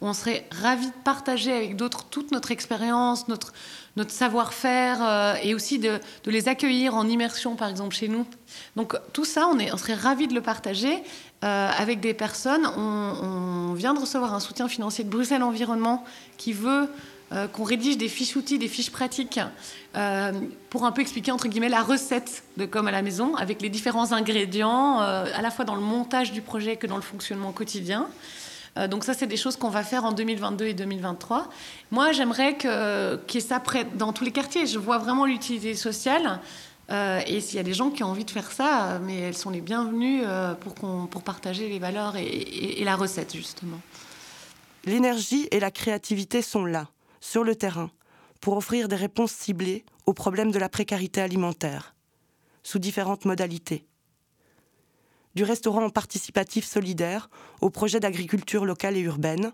On serait ravis de partager avec d'autres toute notre expérience, notre, savoir-faire et aussi de, les accueillir en immersion, par exemple, chez nous. Donc tout ça, on, serait ravis de le partager avec des personnes. On, on vient de recevoir un soutien financier de Bruxelles Environnement qui veut euh, qu'on rédige des fiches outils, des fiches pratiques euh, pour un peu expliquer entre guillemets la recette de comme à la maison avec les différents ingrédients, euh, à la fois dans le montage du projet que dans le fonctionnement quotidien. donc ça, c'est des choses qu'on va faire en 2022 et 2023. Moi, j'aimerais que, qu'il y ait ça près, dans tous les quartiers. Je vois vraiment l'utilité sociale. et s'il y a des gens qui ont envie de faire ça, mais elles sont les bienvenues pour, qu'on, pour partager les valeurs et la recette, justement. L'énergie et la créativité sont là sur le terrain pour offrir des réponses ciblées aux problèmes de la précarité alimentaire, sous différentes modalités. Du restaurant participatif solidaire au projet d'agriculture locale et urbaine,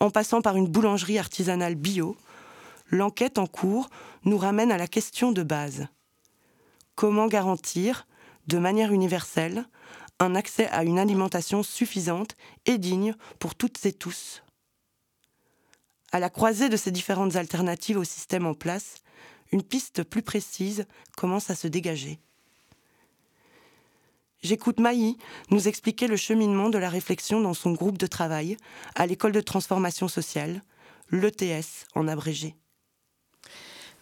en passant par une boulangerie artisanale bio, l'enquête en cours nous ramène à la question de base. Comment garantir, de manière universelle, un accès à une alimentation suffisante et digne pour toutes et tous? À la croisée de ces différentes alternatives au système en place, une piste plus précise commence à se dégager. J'écoute Maï nous expliquer le cheminement de la réflexion dans son groupe de travail à l'école de transformation sociale, l'ETS en abrégé.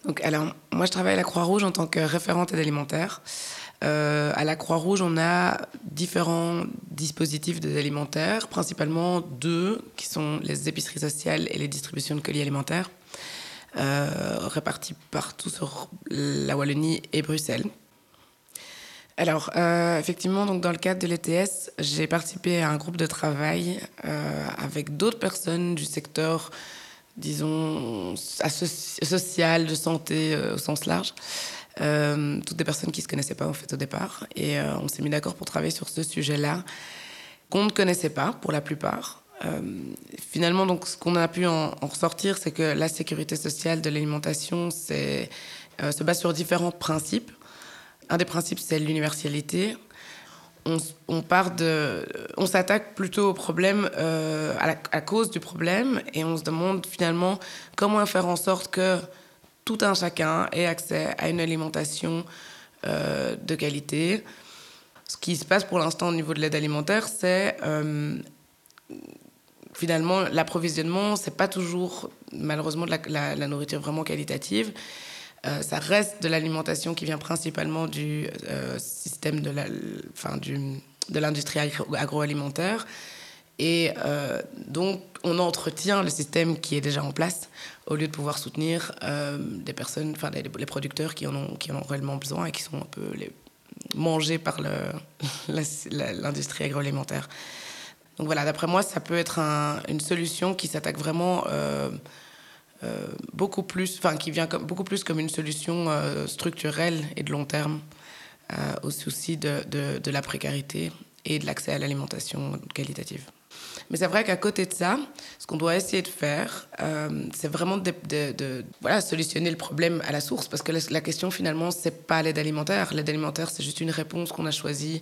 Donc, alors, moi, je travaille à la Croix-Rouge en tant que référente aide alimentaire. Euh, à la Croix-Rouge, on a différents dispositifs d'aide alimentaire, principalement deux, qui sont les épiceries sociales et les distributions de colis alimentaires, euh, répartis partout sur la Wallonie et Bruxelles. Alors, euh, effectivement, donc dans le cadre de l'ETS, j'ai participé à un groupe de travail avec d'autres personnes du secteur, disons, social, de santé au sens large. Euh, toutes des personnes qui ne se connaissaient pas en fait au départ. Et euh, on s'est mis d'accord pour travailler sur ce sujet-là, qu'on ne connaissait pas pour la plupart. Euh, finalement, donc, ce qu'on a pu en, ressortir, c'est que la sécurité sociale de l'alimentation se base sur différents principes. Un des principes, c'est l'universalité. On, on, part de, on s'attaque plutôt au problème, à, la, à cause du problème, et on se demande finalement comment faire en sorte que tout un chacun ait accès à une alimentation euh, de qualité, Ce qui se passe pour l'instant au niveau de l'aide alimentaire, c'est finalement, l'approvisionnement, c'est pas toujours, malheureusement, de la, nourriture vraiment qualitative. Euh, ça reste de l'alimentation qui vient principalement du euh, système de l'industrie agroalimentaire. Et euh, donc, on entretient le système qui est déjà en place au lieu de pouvoir soutenir des personnes, enfin, les, producteurs qui en, ont, qui en ont réellement besoin et qui sont un peu mangés par l'industrie agroalimentaire. Donc voilà, d'après moi, ça peut être une solution qui s'attaque vraiment euh, euh, beaucoup plus, enfin qui vient comme, beaucoup plus comme une solution euh, structurelle et de long terme au souci de, la précarité et de l'accès à l'alimentation qualitative. Mais c'est vrai qu'à côté de ça, ce qu'on doit essayer de faire, c'est vraiment de, solutionner le problème à la source. Parce que la, question, finalement, c'est pas l'aide alimentaire. L'aide alimentaire, c'est juste une réponse qu'on a choisie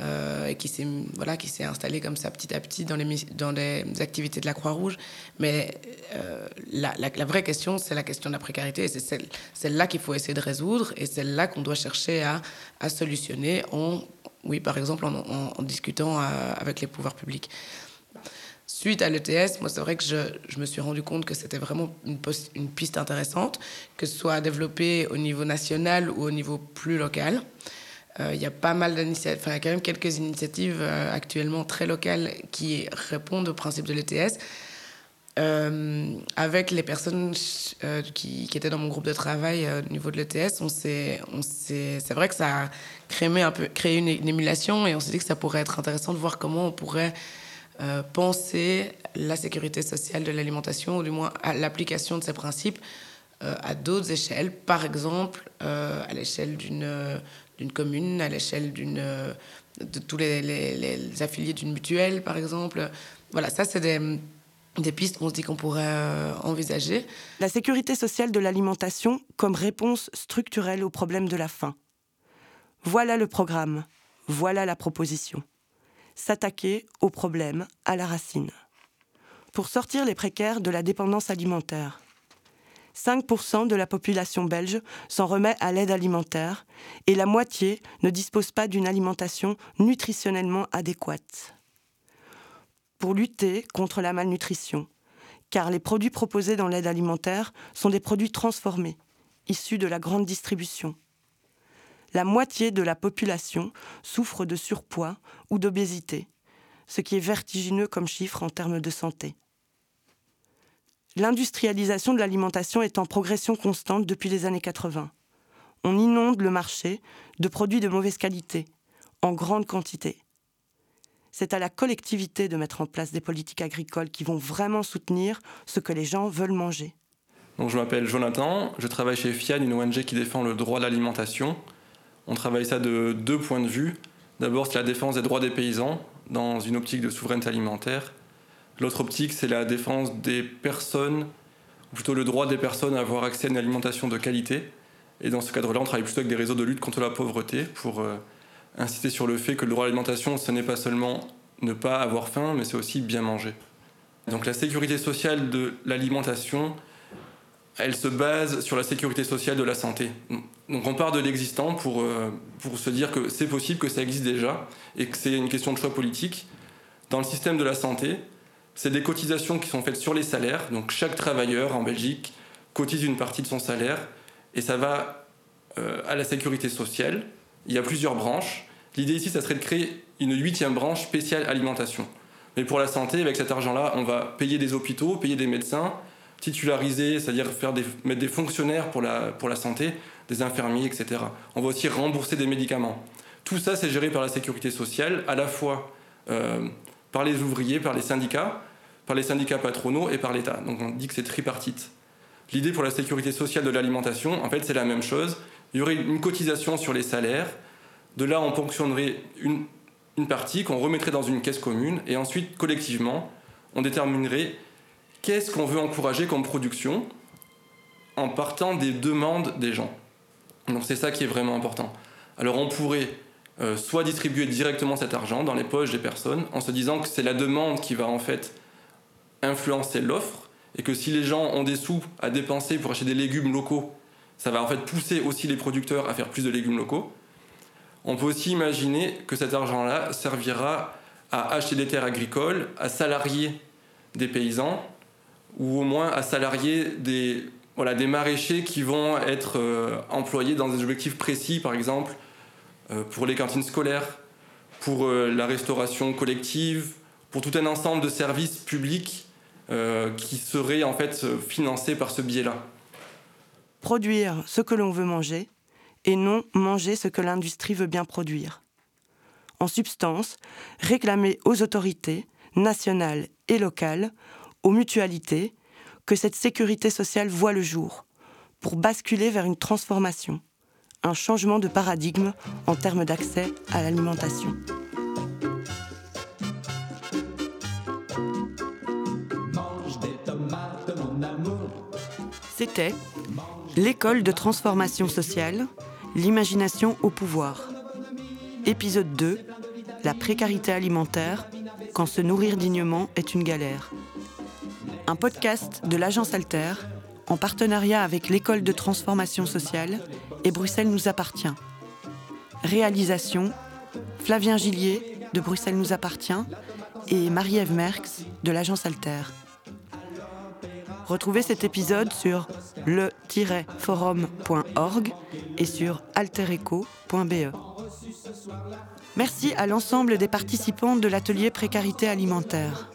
euh, et qui s'est voilà, qui s'est installé comme ça petit à petit dans les, dans les activités de la Croix-Rouge. Mais euh, la, vraie question, c'est la question de la précarité. C'est celle, celle-là qu'il faut essayer de résoudre et celle-là qu'on doit chercher à, solutionner oui, par exemple, en, discutant euh, avec les pouvoirs publics. Suite à l'ETS, moi, c'est vrai que je, je, me suis rendu compte que c'était vraiment une, piste intéressante, que ce soit développée au niveau national ou au niveau plus local. Euh, il y a pas mal d'initiatives, enfin, il y a quand même quelques initiatives euh, actuellement très locales qui répondent au principe de l'ETS. Euh, avec les personnes qui, qui, étaient dans mon groupe de travail au niveau de l'ETS, on s'est, c'est vrai que ça a créé, un peu, créé une, émulation et on s'est dit que ça pourrait être intéressant de voir comment on pourrait penser la sécurité sociale de l'alimentation, ou du moins l'application de ces principes à d'autres échelles, par exemple à l'échelle d'une d'une commune, à l'échelle d'une, euh, de tous les, les, affiliés d'une mutuelle, par exemple. Voilà, ça, c'est des, des pistes qu'on se dit qu'on pourrait euh, envisager. La sécurité sociale de l'alimentation comme réponse structurelle au problème de la faim. Voilà le programme, voilà la proposition. S'attaquer au problème à la racine. Pour sortir les précaires de la dépendance alimentaire 5% de la population belge s'en remet à l'aide alimentaire et la moitié ne dispose pas d'une alimentation nutritionnellement adéquate. Pour lutter contre la malnutrition, car les produits proposés dans l'aide alimentaire sont des produits transformés, issus de la grande distribution. La moitié de la population souffre de surpoids ou d'obésité, ce qui est vertigineux comme chiffre en termes de santé. L'industrialisation de l'alimentation est en progression constante depuis les années 80. On inonde le marché de produits de mauvaise qualité, en grande quantité. C'est à la collectivité de mettre en place des politiques agricoles qui vont vraiment soutenir ce que les gens veulent manger. Je m'appelle Jonathan, je travaille chez FIAN, une ONG qui défend le droit à l'alimentation. On travaille ça de deux points de vue. D'abord, c'est la défense des droits des paysans dans une optique de souveraineté alimentaire. L'autre optique, c'est la défense des personnes, ou plutôt le droit des personnes à avoir accès à une alimentation de qualité. Et dans ce cadre-là, on travaille plutôt avec des réseaux de lutte contre la pauvreté pour euh, insister sur le fait que le droit à l'alimentation, ce n'est pas seulement ne pas avoir faim, mais c'est aussi bien manger. Donc la sécurité sociale de l'alimentation, elle se base sur la sécurité sociale de la santé. Donc on part de l'existant pour, euh, pour se dire que c'est possible, que ça existe déjà, et que c'est une question de choix politique. Dans le système de la santé, c'est des cotisations qui sont faites sur les salaires. Donc chaque travailleur en Belgique cotise une partie de son salaire et ça va euh, à la sécurité sociale. Il y a plusieurs branches. L'idée ici, ça serait de créer une huitième branche spéciale alimentation. Mais pour la santé, avec cet argent-là, on va payer des hôpitaux, payer des médecins, titulariser, c'est-à-dire faire des, mettre des fonctionnaires pour la, pour la santé, des infirmiers, etc. On va aussi rembourser des médicaments. Tout ça, c'est géré par la sécurité sociale, à la fois euh, par les ouvriers, par les syndicats, par les syndicats patronaux et par l'État. Donc on dit que c'est tripartite. L'idée pour la sécurité sociale de l'alimentation, en fait, c'est la même chose. Il y aurait une cotisation sur les salaires. De là, on ponctionnerait une, une partie qu'on remettrait dans une caisse commune. Et ensuite, collectivement, on déterminerait qu'est-ce qu'on veut encourager comme production en partant des demandes des gens? Donc c'est ça qui est vraiment important. Alors on pourrait euh, soit distribuer directement cet argent dans les poches des personnes en se disant que c'est la demande qui va en fait influencer l'offre et que si les gens ont des sous à dépenser pour acheter des légumes locaux, ça va en fait pousser aussi les producteurs à faire plus de légumes locaux. On peut aussi imaginer que cet argent-là servira à acheter des terres agricoles, à salarier des paysans, ou au moins à salarier des, voilà, maraîchers qui vont être euh, employés dans des objectifs précis, par exemple euh, pour les cantines scolaires, pour euh, la restauration collective, pour tout un ensemble de services publics qui seraient en fait financés par ce biais-là. Produire ce que l'on veut manger et non manger ce que l'industrie veut bien produire. En substance, réclamer aux autorités nationales et locales, aux mutualités, que cette sécurité sociale voit le jour, pour basculer vers une transformation, un changement de paradigme en termes d'accès à l'alimentation. C'était l'école de transformation sociale, l'imagination au pouvoir. Épisode 2, la précarité alimentaire, quand se nourrir dignement est une galère un podcast de l'agence Alter en partenariat avec l'école de transformation sociale et Bruxelles nous appartient. Réalisation Flavien Gillier de Bruxelles nous appartient et Marie-Ève Merckx de l'agence Alter. Retrouvez cet épisode sur le-forum.org et sur altereco.be. Merci à l'ensemble des participants de l'atelier précarité alimentaire.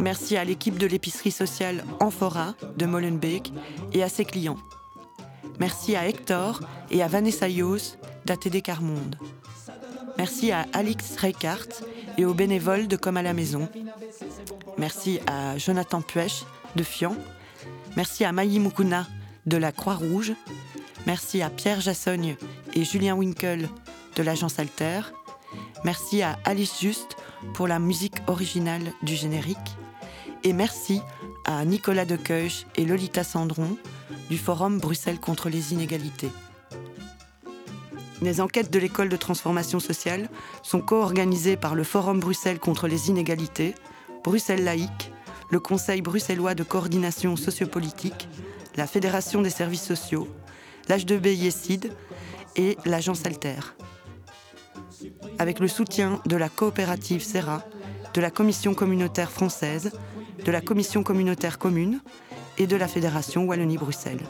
Merci à l'équipe de l'épicerie sociale Amphora de Molenbeek et à ses clients. Merci à Hector et à Vanessa Yos d'ATD Carmonde. Merci à Alix Reichardt et aux bénévoles de Comme à la maison. Merci à Jonathan Puech de Fian. Merci à Maï Mukuna de la Croix-Rouge. Merci à Pierre Jassogne et Julien Winkel de l'agence Alter. Merci à Alice Juste pour la musique originale du générique. Et merci à Nicolas Dequeuch et Lolita Sandron du Forum Bruxelles contre les inégalités. Les enquêtes de l'école de transformation sociale sont co-organisées par le Forum Bruxelles contre les inégalités, Bruxelles laïque, le Conseil bruxellois de coordination sociopolitique, la Fédération des services sociaux, l'H2B Yessid et l'Agence Alter. Avec le soutien de la coopérative Serra, de la Commission communautaire française, de la Commission communautaire commune et de la Fédération Wallonie-Bruxelles.